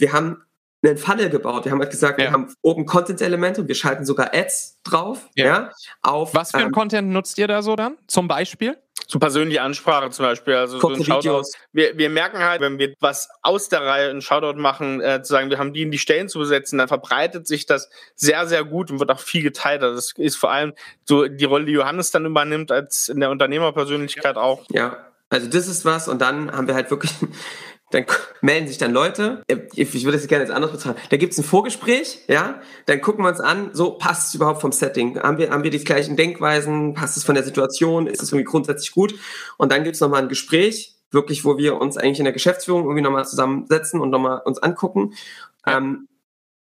wir haben einen Funnel gebaut. Wir haben halt gesagt, Ja. wir haben oben Content-Elemente und wir schalten sogar Ads drauf. Ja. Ja. auf Was für ein ähm, Content nutzt ihr da so dann? Zum Beispiel? So persönliche Ansprache zum Beispiel, also so ein Shoutout. Videos. Wir, wir merken halt, wenn wir was aus der Reihe, einen Shoutout machen, äh, zu sagen, wir haben die in die Stellen zu besetzen, dann verbreitet sich das sehr, sehr gut und wird auch viel geteilt. Also das ist vor allem so die Rolle, die Johannes dann übernimmt, als in der Unternehmerpersönlichkeit auch. Ja, also das ist was und dann haben wir halt wirklich, dann melden sich dann Leute, äh, ich würde das gerne jetzt anders bezahlen, da gibt's ein Vorgespräch, ja, dann gucken wir uns an, so passt es überhaupt vom Setting, haben wir, haben wir die gleichen Denkweisen, passt es von der Situation, ist es irgendwie grundsätzlich gut? Und dann gibt's noch nochmal ein Gespräch, wirklich, wo wir uns eigentlich in der Geschäftsführung irgendwie nochmal zusammensetzen und nochmal uns angucken, ähm,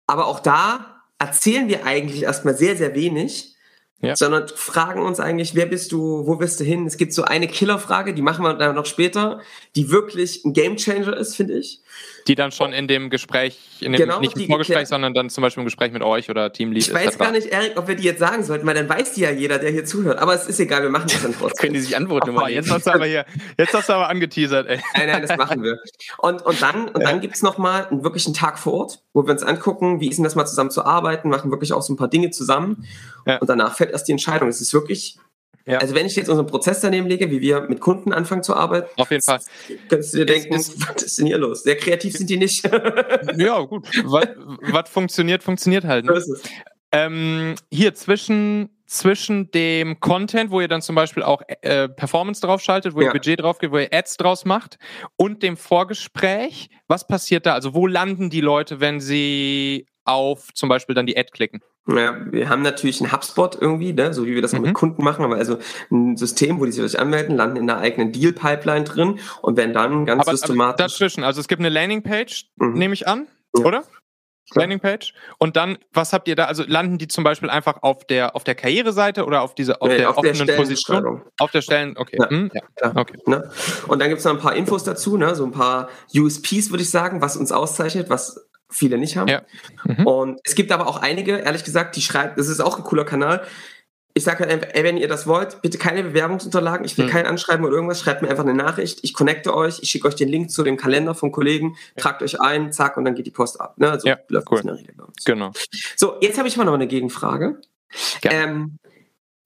aber auch da erzählen wir eigentlich erstmal sehr, sehr wenig, Ja. sondern fragen uns eigentlich, wer bist du, wo bist du hin? Es gibt so eine Killerfrage, die machen wir dann noch später, die wirklich ein Gamechanger ist, finde ich. Die dann schon in dem Gespräch, in dem, Genau, nicht im Vorgespräch, geklärt- sondern dann zum Beispiel im Gespräch mit euch oder Teamlead Ich weiß gar nicht, Erik, ob wir die jetzt sagen sollten, weil dann weiß die ja jeder, der hier zuhört. Aber es ist egal, wir machen das dann Können trotzdem. die sich Antworten Oh, jetzt hast du aber hier, jetzt hast du aber angeteasert, ey. Nein, nein, das machen wir. Und, und dann, und dann gibt's noch mal einen wirklichen Tag vor Ort, wo wir uns angucken, wie ist denn das mal zusammen zu arbeiten, machen wirklich auch so ein paar Dinge zusammen. Ja. Und danach fällt erst die Entscheidung. Es ist wirklich, Ja. also wenn ich jetzt unseren Prozess daneben lege, wie wir mit Kunden anfangen zu arbeiten, Auf jeden Fall. Könntest du dir Es denken, ist- was ist denn hier los? Sehr kreativ sind die nicht. Ja, gut. Was, was funktioniert, funktioniert halt. Ne? es. Ähm, hier zwischen, zwischen dem Content, wo ihr dann zum Beispiel auch äh, Performance draufschaltet, wo ihr Ja. Budget drauf geht, wo ihr Ads draus macht und dem Vorgespräch, was passiert da? Also wo landen die Leute, wenn sie auf zum Beispiel dann die Ad klicken? Ja, wir haben natürlich einen HubSpot irgendwie, ne? so wie wir das Mhm. mit Kunden machen, aber also ein System, wo die sich anmelden, landen in einer eigenen Deal-Pipeline drin und werden dann ganz Aber, aber systematisch. dazwischen, also es gibt eine Landingpage, Mhm. nehme ich an, Ja. oder? Landingpage. Und dann, was habt ihr da? Also landen die zum Beispiel einfach auf der auf der Karriereseite oder auf dieser auf Nee, der auf der offenen Position? Stellenbeschreibung. Auf der Stellen, okay. Ja. Hm, ja. Okay. Ne? Und dann gibt's noch ein paar Infos dazu, ne? so ein paar USPs, würde ich sagen, was uns auszeichnet, was viele nicht haben. Ja. Mhm. Und es gibt aber auch einige, ehrlich gesagt, die schreiben, das ist auch ein cooler Kanal. Ich sage halt einfach, ey, wenn ihr das wollt, bitte keine Bewerbungsunterlagen, ich will Mhm. kein Anschreiben oder irgendwas, schreibt mir einfach eine Nachricht, ich connecte euch, ich schicke euch den Link zu dem Kalender vom Kollegen, tragt euch ein, zack, und dann geht die Post ab. Ne? So Ja, läuft cool. das in der Regel bei uns. Genau. So, jetzt habe ich mal noch eine Gegenfrage. Gerne. Ähm,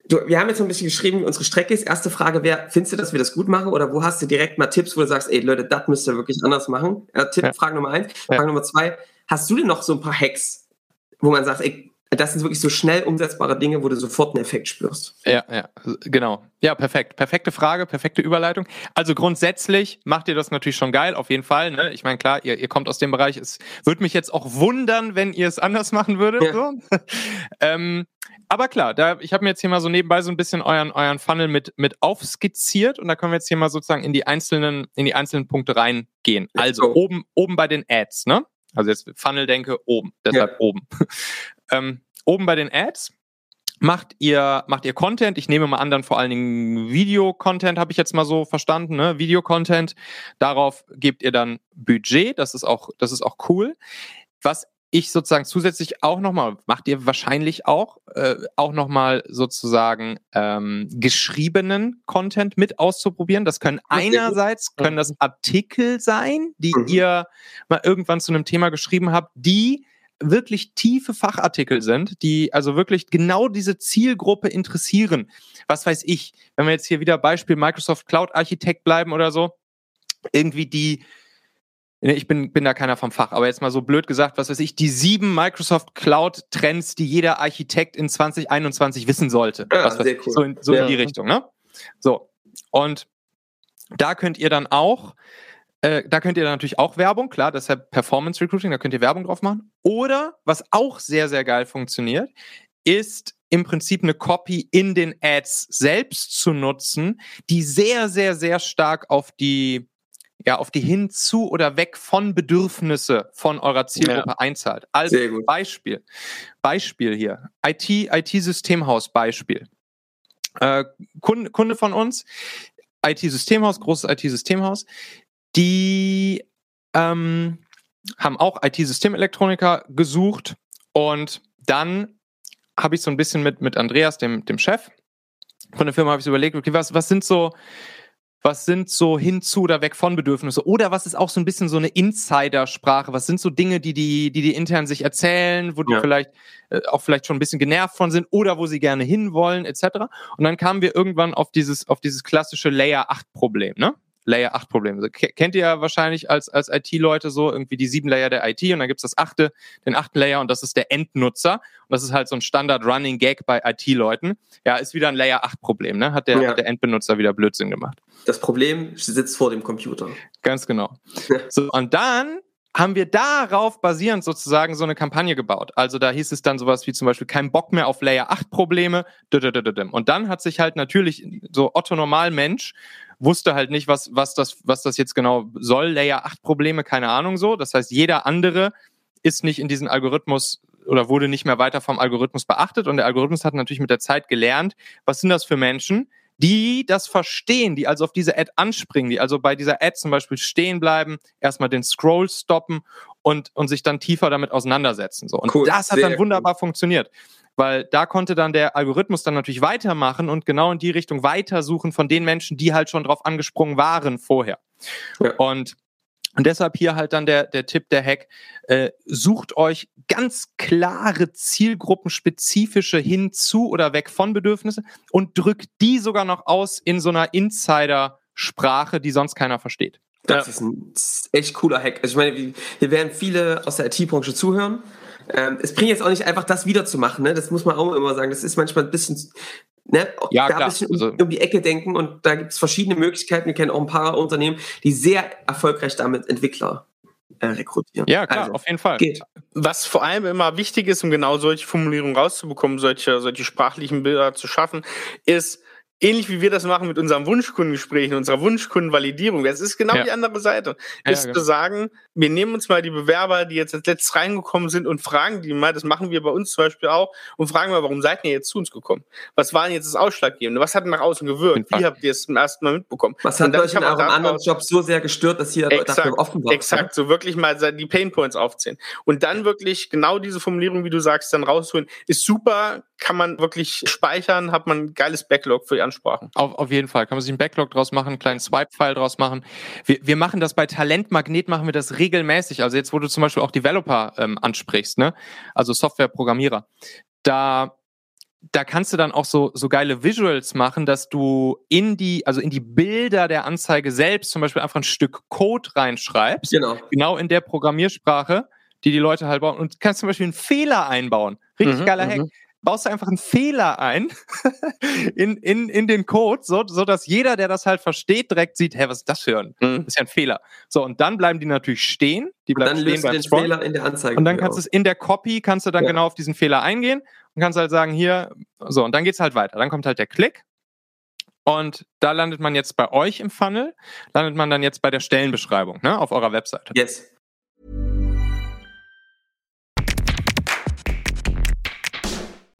du, wir haben jetzt so ein bisschen geschrieben, wie unsere Strecke ist. Erste Frage wäre, findest du, dass wir das gut machen oder wo hast du direkt mal Tipps, wo du sagst, ey Leute, das müsst ihr wirklich anders machen? Äh, Tipp, Ja. Frage Nummer eins. Ja. Frage Nummer zwei, hast du denn noch so ein paar Hacks, wo man sagt, ey, das sind wirklich so schnell umsetzbare Dinge, wo du sofort einen Effekt spürst? Ja, ja, genau. Ja, perfekt. Perfekte Frage, perfekte Überleitung. Also grundsätzlich macht ihr das natürlich schon geil, auf jeden Fall. Ne? Ich meine, klar, ihr, ihr kommt aus dem Bereich. Es würde mich jetzt auch wundern, wenn ihr es anders machen würdet. Ja. So. ähm, aber klar, da, ich habe mir jetzt hier mal so nebenbei so ein bisschen euren, euren Funnel mit, mit aufskizziert und da können wir jetzt hier mal sozusagen in die einzelnen, in die einzelnen Punkte reingehen. Also oben, oben bei den Ads, ne? Also jetzt Funnel denke oben, deshalb oben. ähm, oben bei den Ads macht ihr, macht ihr Content. Ich nehme mal an, dann vor allen Dingen Video-Content, habe ich jetzt mal so verstanden, ne? Video-Content. Darauf gebt ihr dann Budget. Das ist auch, das ist auch cool. Was ich sozusagen zusätzlich auch nochmal, macht ihr wahrscheinlich auch, äh, auch nochmal sozusagen ähm, geschriebenen Content mit auszuprobieren. Das können einerseits, können das Artikel sein, die Mhm. ihr mal irgendwann zu einem Thema geschrieben habt, die wirklich tiefe Fachartikel sind, die also wirklich genau diese Zielgruppe interessieren. Was weiß ich, wenn wir jetzt hier wieder Beispiel Microsoft Cloud Architekt bleiben oder so, irgendwie die, ich bin, bin da keiner vom Fach, aber jetzt mal so blöd gesagt, was weiß ich, die sieben Microsoft Cloud Trends, die jeder Architekt in 2021 wissen sollte. Ja, was weiß sehr ich, cool. So, in, so Ja. in die Richtung, ne? So. Und da könnt ihr dann auch äh, da könnt ihr dann natürlich auch Werbung, klar, deshalb Performance Recruiting, da könnt ihr Werbung drauf machen. Oder, was auch sehr, sehr geil funktioniert, ist im Prinzip eine Copy in den Ads selbst zu nutzen, die sehr, sehr, sehr stark auf die, ja, auf die hinzu oder weg von Bedürfnisse von eurer Zielgruppe einzahlt. Also. Beispiel, Beispiel hier, IT, IT-Systemhaus Beispiel. Äh, Kunde, Kunde von uns, IT-Systemhaus, großes IT-Systemhaus, die ähm, haben auch IT-Systemelektroniker gesucht und dann habe ich so ein bisschen mit, mit Andreas, dem, dem Chef von der Firma, habe ich so überlegt, okay, was, was sind so, was sind so hinzu oder weg von Bedürfnisse oder was ist auch so ein bisschen so eine Insidersprache, was sind so Dinge, die die, die, die intern sich erzählen, wo die Ja. vielleicht äh, auch vielleicht schon ein bisschen genervt von sind oder wo sie gerne hinwollen etc. Und dann kamen wir irgendwann auf dieses, auf dieses klassische Layer 8 Problem, ne? Layer 8 Problem. Also, ke- kennt ihr ja wahrscheinlich als, als IT-Leute so irgendwie die sieben Layer der IT und dann gibt's das achte, den achten Layer und das ist der Endnutzer. Und das ist halt so ein Standard-Running-Gag bei IT-Leuten. Ja, ist wieder ein Layer 8 Problem, ne? Hat der, Ja. hat der Endbenutzer wieder Blödsinn gemacht. Das Problem sitzt vor dem Computer. Ganz genau. Ja. So, und dann haben wir darauf basierend sozusagen so eine Kampagne gebaut. Also da hieß es dann sowas wie zum Beispiel kein Bock mehr auf Layer 8 Probleme. Und dann hat sich halt natürlich so Otto Normalmensch wusste halt nicht, was, was, das, was das jetzt genau soll. Layer 8 Probleme, keine Ahnung so. Das heißt, jeder andere ist nicht in diesen Algorithmus oder wurde nicht mehr weiter vom Algorithmus beachtet. Und der Algorithmus hat natürlich mit der Zeit gelernt, was sind das für Menschen, die das verstehen, die also auf diese Ad anspringen, die also bei dieser Ad zum Beispiel stehen bleiben, erstmal den Scroll stoppen und, und sich dann tiefer damit auseinandersetzen. So. Und Cool, das hat dann wunderbar funktioniert. Weil da konnte dann der Algorithmus dann natürlich weitermachen und genau in die Richtung weitersuchen von den Menschen, die halt schon drauf angesprungen waren vorher. Ja. Und und deshalb hier halt dann der, der Tipp, der Hack, äh, sucht euch ganz klare zielgruppenspezifische hinzu oder weg von Bedürfnisse und drückt die sogar noch aus in so einer Insider-Sprache, die sonst keiner versteht. Das Ja. ist ein echt cooler Hack. Also ich meine, wir- hier werden viele aus der IT-Branche zuhören. Ähm, es bringt jetzt auch nicht einfach, das wiederzumachen, ne? Das muss man auch immer sagen. Das ist manchmal ein bisschen, ne? Ja, da klar. ein bisschen um, Also- um die Ecke denken und da gibt es verschiedene Möglichkeiten. Wir kennen auch ein paar Unternehmen, die sehr erfolgreich damit Entwickler äh, rekrutieren. Ja, klar, Also, auf jeden Fall. geht. Was vor allem immer wichtig ist, um genau solche Formulierungen rauszubekommen, solche, solche sprachlichen Bilder zu schaffen, ist, ähnlich wie wir das machen mit unserem Wunschkundengespräch, unserer Wunschkundenvalidierung, das ist genau Ja. die andere Seite, Ja, ist genau. zu sagen, wir nehmen uns mal die Bewerber, die jetzt als letztes reingekommen sind und fragen die mal, das machen wir bei uns zum Beispiel auch, und fragen mal, warum seid ihr jetzt zu uns gekommen? Was war denn jetzt das Ausschlaggebende? Was hat nach außen gewirkt? Wie habt ihr es zum ersten Mal mitbekommen? Was hat euch in eurem anderen Job so sehr gestört, dass ihr Exakt, dafür offen wart? Exakt, so wirklich mal die Painpoints aufzählen. Und dann wirklich genau diese Formulierung, wie du sagst, dann rausholen, ist super, kann man wirklich speichern, hat man ein geiles Backlog für die Ansprachen. Auf, auf jeden Fall. Kann man sich einen Backlog draus machen, einen kleinen Swipe-File draus machen. Wir, wir machen das bei Talentmagnet, machen wir das regelmäßig. Also jetzt, wo du zum Beispiel auch Developer ähm, ansprichst, ne? Also Softwareprogrammierer. Da, da kannst du dann auch so, so geile Visuals machen, dass du in die, also in die Bilder der Anzeige selbst zum Beispiel einfach ein Stück Code reinschreibst. Genau. Genau in der Programmiersprache, die die Leute halt bauen. Und kannst zum Beispiel einen Fehler einbauen. Richtig Mhm, geiler mhm. Hack baust du einfach einen Fehler ein in, in, in den Code, so, so dass jeder, der das halt versteht, direkt sieht, hä, was ist das für ein? Mhm. Das ist ja ein Fehler. So, und dann bleiben die natürlich stehen. Die bleiben Dann stehen beim den Scrollen. Fehler in der Anzeige. Und dann kannst du es in der Copy, kannst du dann Ja. genau auf diesen Fehler eingehen und kannst halt sagen, hier, so, und dann geht's halt weiter. Dann kommt halt der Klick. Und da landet man jetzt bei euch im Funnel, landet man dann jetzt bei der Stellenbeschreibung, ne, auf eurer Webseite. Yes.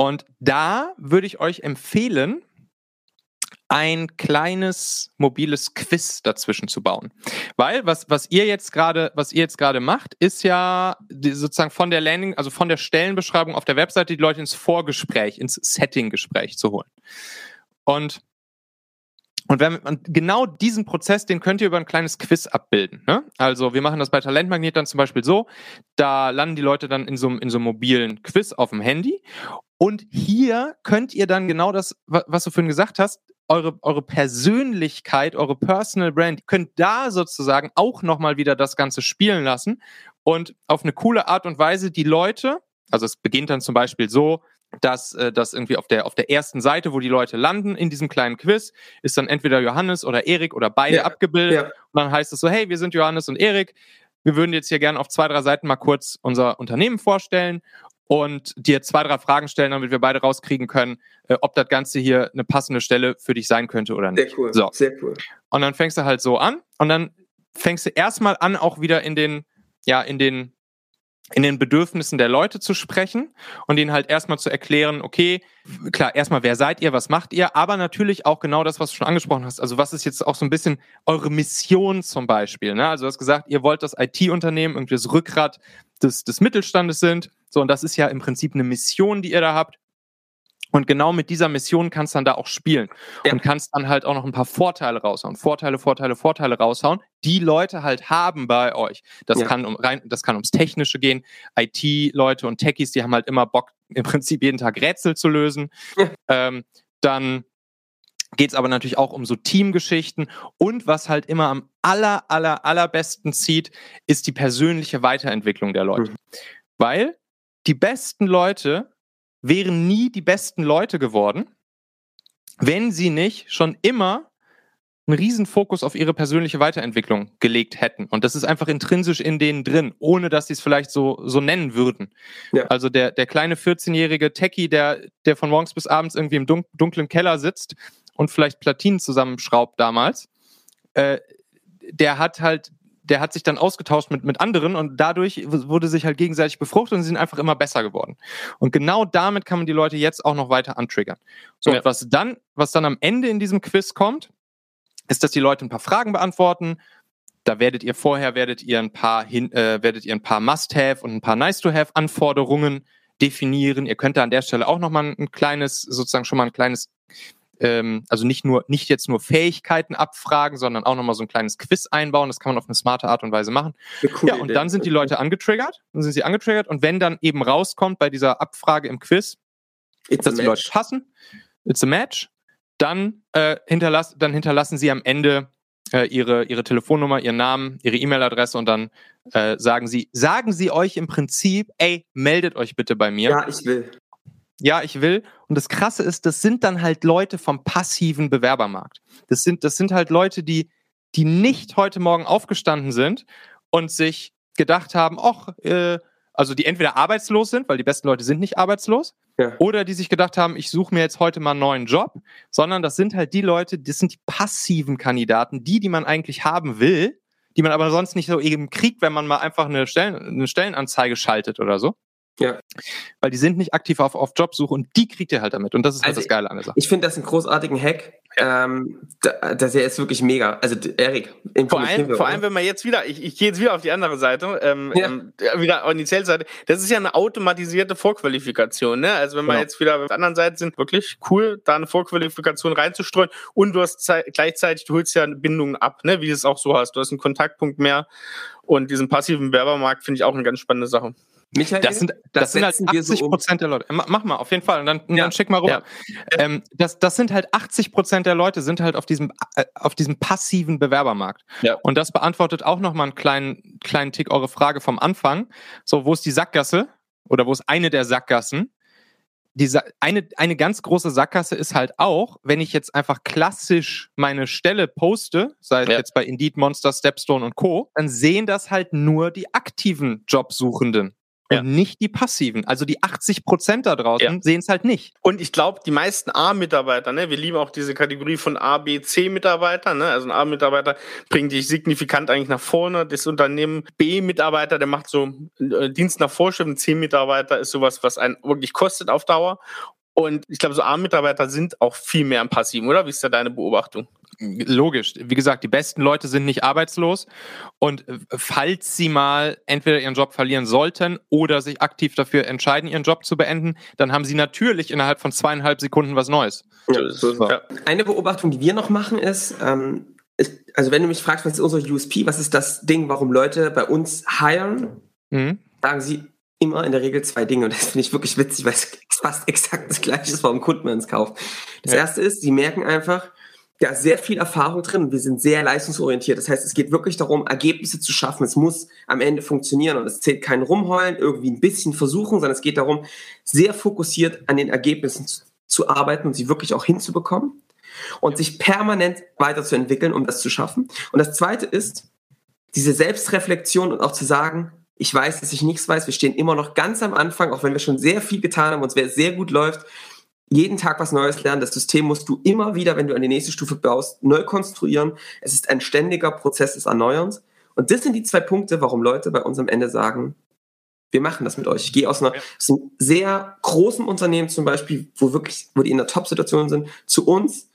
und da würde ich euch empfehlen, ein kleines mobiles Quiz dazwischen zu bauen. Weil was, was ihr jetzt gerade, was ihr jetzt gerade macht, ist ja die, sozusagen von der Landing, also von der Stellenbeschreibung auf der Webseite die Leute ins Vorgespräch, ins Setting-Gespräch zu holen. Und und wenn, und genau diesen Prozess, den könnt ihr über ein kleines Quiz abbilden. Ne? Also wir machen das bei Talentmagnet dann zum Beispiel so, da landen die Leute dann in so, einem- in so einem mobilen Quiz auf dem Handy und hier könnt ihr dann genau das, wa- was du vorhin gesagt hast, eure, eure Persönlichkeit, eure Personal Brand, könnt da sozusagen auch nochmal wieder das Ganze spielen lassen und auf eine coole Art und Weise die Leute, also es beginnt dann zum Beispiel so, dass äh, das irgendwie auf der auf der ersten Seite, wo die Leute landen in diesem kleinen Quiz, ist dann entweder Johannes oder Erik oder beide ja, abgebildet. Ja. Und dann heißt es so, hey, wir sind Johannes und Erik. Wir würden jetzt hier gerne auf zwei, drei Seiten mal kurz unser Unternehmen vorstellen und dir zwei, drei Fragen stellen, damit wir beide rauskriegen können, äh, ob das Ganze hier eine passende Stelle für dich sein könnte oder nicht. Sehr cool. So. Sehr cool. Und dann fängst du halt so an und dann fängst du erstmal an, auch wieder in den, ja, in den in den Bedürfnissen der Leute zu sprechen und ihnen halt erstmal zu erklären, okay, klar, erstmal, wer seid ihr, was macht ihr, aber natürlich auch genau das, was du schon angesprochen hast. Also was ist jetzt auch so ein bisschen eure Mission zum Beispiel? Ne? Also du hast gesagt, ihr wollt das IT-Unternehmen, irgendwie das Rückgrat des, des Mittelstandes sind. So, und das ist ja im Prinzip eine Mission, die ihr da habt. Und genau mit dieser Mission kannst du dann da auch spielen ja. und kannst dann halt auch noch ein paar Vorteile raushauen. Vorteile, Vorteile, Vorteile raushauen, die Leute halt haben bei euch. Das ja. kann um rein, das kann ums Technische gehen. IT-Leute und Techies, die haben halt immer Bock, im Prinzip jeden Tag Rätsel zu lösen. Ja. Ähm, dann geht es aber natürlich auch um so Teamgeschichten und was halt immer am aller, aller, allerbesten zieht, ist die persönliche Weiterentwicklung der Leute. Mhm. Weil die besten Leute wären nie die besten Leute geworden, wenn sie nicht schon immer einen riesen Fokus auf ihre persönliche Weiterentwicklung gelegt hätten. Und das ist einfach intrinsisch in denen drin, ohne dass sie es vielleicht so, so nennen würden. Ja. Also der, der kleine 14-jährige Techie, der, der von morgens bis abends irgendwie im dunklen Keller sitzt und vielleicht Platinen zusammenschraubt damals, äh, der hat halt der hat sich dann ausgetauscht mit, mit anderen und dadurch wurde sich halt gegenseitig befruchtet und sie sind einfach immer besser geworden. Und genau damit kann man die Leute jetzt auch noch weiter antriggern. So, ja. was dann, was dann am Ende in diesem Quiz kommt, ist, dass die Leute ein paar Fragen beantworten. Da werdet ihr vorher, werdet ihr ein paar, hin, äh, werdet ihr ein paar Must-Have und ein paar Nice-to-Have-Anforderungen definieren. Ihr könnt da an der Stelle auch nochmal ein kleines, sozusagen schon mal ein kleines ähm, also nicht nur, nicht jetzt nur Fähigkeiten abfragen, sondern auch nochmal so ein kleines Quiz einbauen. Das kann man auf eine smarte Art und Weise machen. Ja, und dann sind die Leute angetriggert, dann sind sie angetriggert und wenn dann eben rauskommt bei dieser Abfrage im Quiz, it's dass die Leute passen, it's a match, dann, äh, hinterlass, dann hinterlassen sie am Ende äh, ihre, ihre Telefonnummer, ihren Namen, ihre E-Mail-Adresse und dann äh, sagen sie, sagen sie euch im Prinzip, ey, meldet euch bitte bei mir. Ja, ich will ja, ich will. Und das Krasse ist, das sind dann halt Leute vom passiven Bewerbermarkt. Das sind, das sind halt Leute, die, die nicht heute Morgen aufgestanden sind und sich gedacht haben, ach, äh, also die entweder arbeitslos sind, weil die besten Leute sind nicht arbeitslos, ja. oder die sich gedacht haben, ich suche mir jetzt heute mal einen neuen Job, sondern das sind halt die Leute, das sind die passiven Kandidaten, die, die man eigentlich haben will, die man aber sonst nicht so eben kriegt, wenn man mal einfach eine, Stellen, eine Stellenanzeige schaltet oder so. Ja. Weil die sind nicht aktiv auf, auf Jobsuche und die kriegt ihr halt damit. Und das ist halt also das Geile an der Sache. Ich finde das einen großartigen Hack. Ähm, das ist wirklich mega. Also Erik, vor allem, vor allem, wenn man jetzt wieder, ich, ich gehe jetzt wieder auf die andere Seite, ähm, ja. ähm, wieder auf die Zellseite. Das ist ja eine automatisierte Vorqualifikation. Ne? Also wenn wir genau. jetzt wieder auf der anderen Seite sind, wirklich cool, da eine Vorqualifikation reinzustreuen und du hast gleichzeitig, du holst ja Bindungen ab, ne? wie du es auch so hast. Du hast einen Kontaktpunkt mehr und diesen passiven Werbermarkt finde ich auch eine ganz spannende Sache. Michael, das sind, das, das sind halt 80 Prozent um. der Leute. Mach mal, auf jeden Fall. Und dann, ja. dann schick mal rüber. Ja. Ähm, das, das sind halt 80 Prozent der Leute sind halt auf diesem, äh, auf diesem passiven Bewerbermarkt. Ja. Und das beantwortet auch nochmal einen kleinen, kleinen Tick eure Frage vom Anfang. So, wo ist die Sackgasse? Oder wo ist eine der Sackgassen? Diese, eine, eine ganz große Sackgasse ist halt auch, wenn ich jetzt einfach klassisch meine Stelle poste, sei es ja. jetzt bei Indeed, Monster, Stepstone und Co., dann sehen das halt nur die aktiven Jobsuchenden ja. und nicht die passiven. Also die 80 Prozent da draußen ja. sehen es halt nicht. Und ich glaube, die meisten A-Mitarbeiter, ne, wir lieben auch diese Kategorie von A, B, C-Mitarbeiter, ne, also ein A-Mitarbeiter bringt dich signifikant eigentlich nach vorne. Das Unternehmen B-Mitarbeiter, der macht so äh, Dienst nach Vorschrift. Ein C-Mitarbeiter ist sowas, was einen wirklich kostet auf Dauer. Und ich glaube, so A-Mitarbeiter sind auch viel mehr im Passiven, oder? Wie ist da deine Beobachtung? Logisch. Wie gesagt, die besten Leute sind nicht arbeitslos. Und äh, falls sie mal entweder ihren Job verlieren sollten oder sich aktiv dafür entscheiden, ihren Job zu beenden, dann haben sie natürlich innerhalb von zweieinhalb Sekunden was Neues. Ja, so. ja. Eine Beobachtung, die wir noch machen, ist, ähm, ist, also wenn du mich fragst, was ist unser USP, was ist das Ding, warum Leute bei uns hiren, mhm. sagen sie immer in der Regel zwei Dinge. Und das finde ich wirklich witzig, weil es fast exakt das gleiche ist, warum Kunden man es kauft. Das ja. erste ist, sie merken einfach, ja sehr viel Erfahrung drin wir sind sehr leistungsorientiert. Das heißt, es geht wirklich darum, Ergebnisse zu schaffen. Es muss am Ende funktionieren und es zählt kein Rumheulen, irgendwie ein bisschen versuchen, sondern es geht darum, sehr fokussiert an den Ergebnissen zu, zu arbeiten und sie wirklich auch hinzubekommen und sich permanent weiterzuentwickeln, um das zu schaffen. Und das Zweite ist, diese Selbstreflexion und auch zu sagen, ich weiß, dass ich nichts weiß. Wir stehen immer noch ganz am Anfang, auch wenn wir schon sehr viel getan haben und es sehr gut läuft. Jeden Tag was Neues lernen. Das System musst du immer wieder, wenn du an die nächste Stufe baust, neu konstruieren. Es ist ein ständiger Prozess des Erneuerns. Und das sind die zwei Punkte, warum Leute bei uns am Ende sagen, wir machen das mit euch. Ich gehe aus, einer, aus einem sehr großen Unternehmen zum Beispiel, wo wirklich, wo die in der Top-Situation sind, zu uns,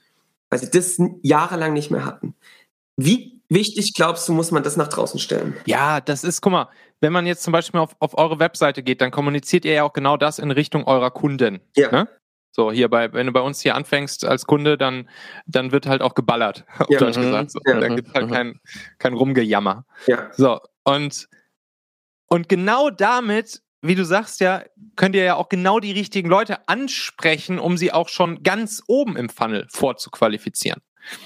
weil sie das jahrelang nicht mehr hatten. Wie wichtig glaubst du, muss man das nach draußen stellen? Ja, das ist, guck mal, wenn man jetzt zum Beispiel auf, auf eure Webseite geht, dann kommuniziert ihr ja auch genau das in Richtung eurer Kunden. Ja. Ne? So, hier bei, wenn du bei uns hier anfängst als Kunde, dann, dann wird halt auch geballert, auf Ja. Deutsch Mhm. gesagt. So. Ja. Da gibt halt Mhm. kein, kein Rumgejammer. Ja. So, und, und genau damit, wie du sagst ja, könnt ihr ja auch genau die richtigen Leute ansprechen, um sie auch schon ganz oben im Funnel vorzuqualifizieren.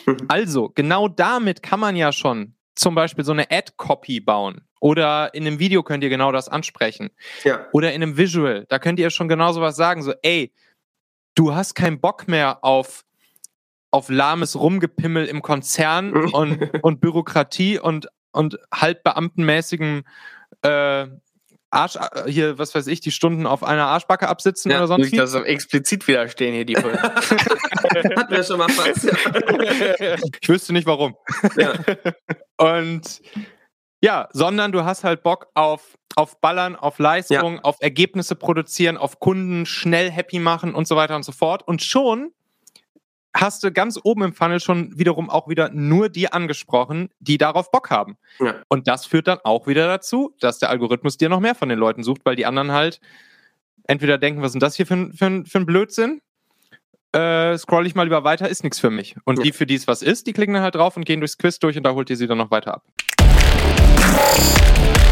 Mhm. Also, genau damit kann man ja schon zum Beispiel so eine Ad-Copy bauen. Oder in einem Video könnt ihr genau das ansprechen. Ja. Oder in einem Visual, da könnt ihr schon genau sowas sagen, so, ey, du hast keinen Bock mehr auf, auf lahmes Rumgepimmel im Konzern und, und Bürokratie und, und halbbeamtenmäßigem äh, Arsch, äh, hier, was weiß ich, die Stunden auf einer Arschbacke absitzen Ja, oder sonst Nicht, dass es explizit wieder stehen hier die. Hatten wir schon mal fast. Ja. Ich wüsste nicht warum. Ja. Und ja, sondern du hast halt Bock auf, auf Ballern, auf Leistung, auf Ergebnisse produzieren, auf Kunden schnell happy machen und so weiter und so fort. Und schon hast du ganz oben im Funnel schon wiederum auch wieder nur die angesprochen, die darauf Bock haben. Ja. Und das führt dann auch wieder dazu, dass der Algorithmus dir noch mehr von den Leuten sucht, weil die anderen halt entweder denken, was ist denn das hier für ein, für ein, für ein Blödsinn? Äh, scroll ich mal lieber weiter, ist nichts für mich. Und Ja. die, für die es was ist, die klicken dann halt drauf und gehen durchs Quiz durch und da holt ihr sie dann noch weiter ab. Thank you.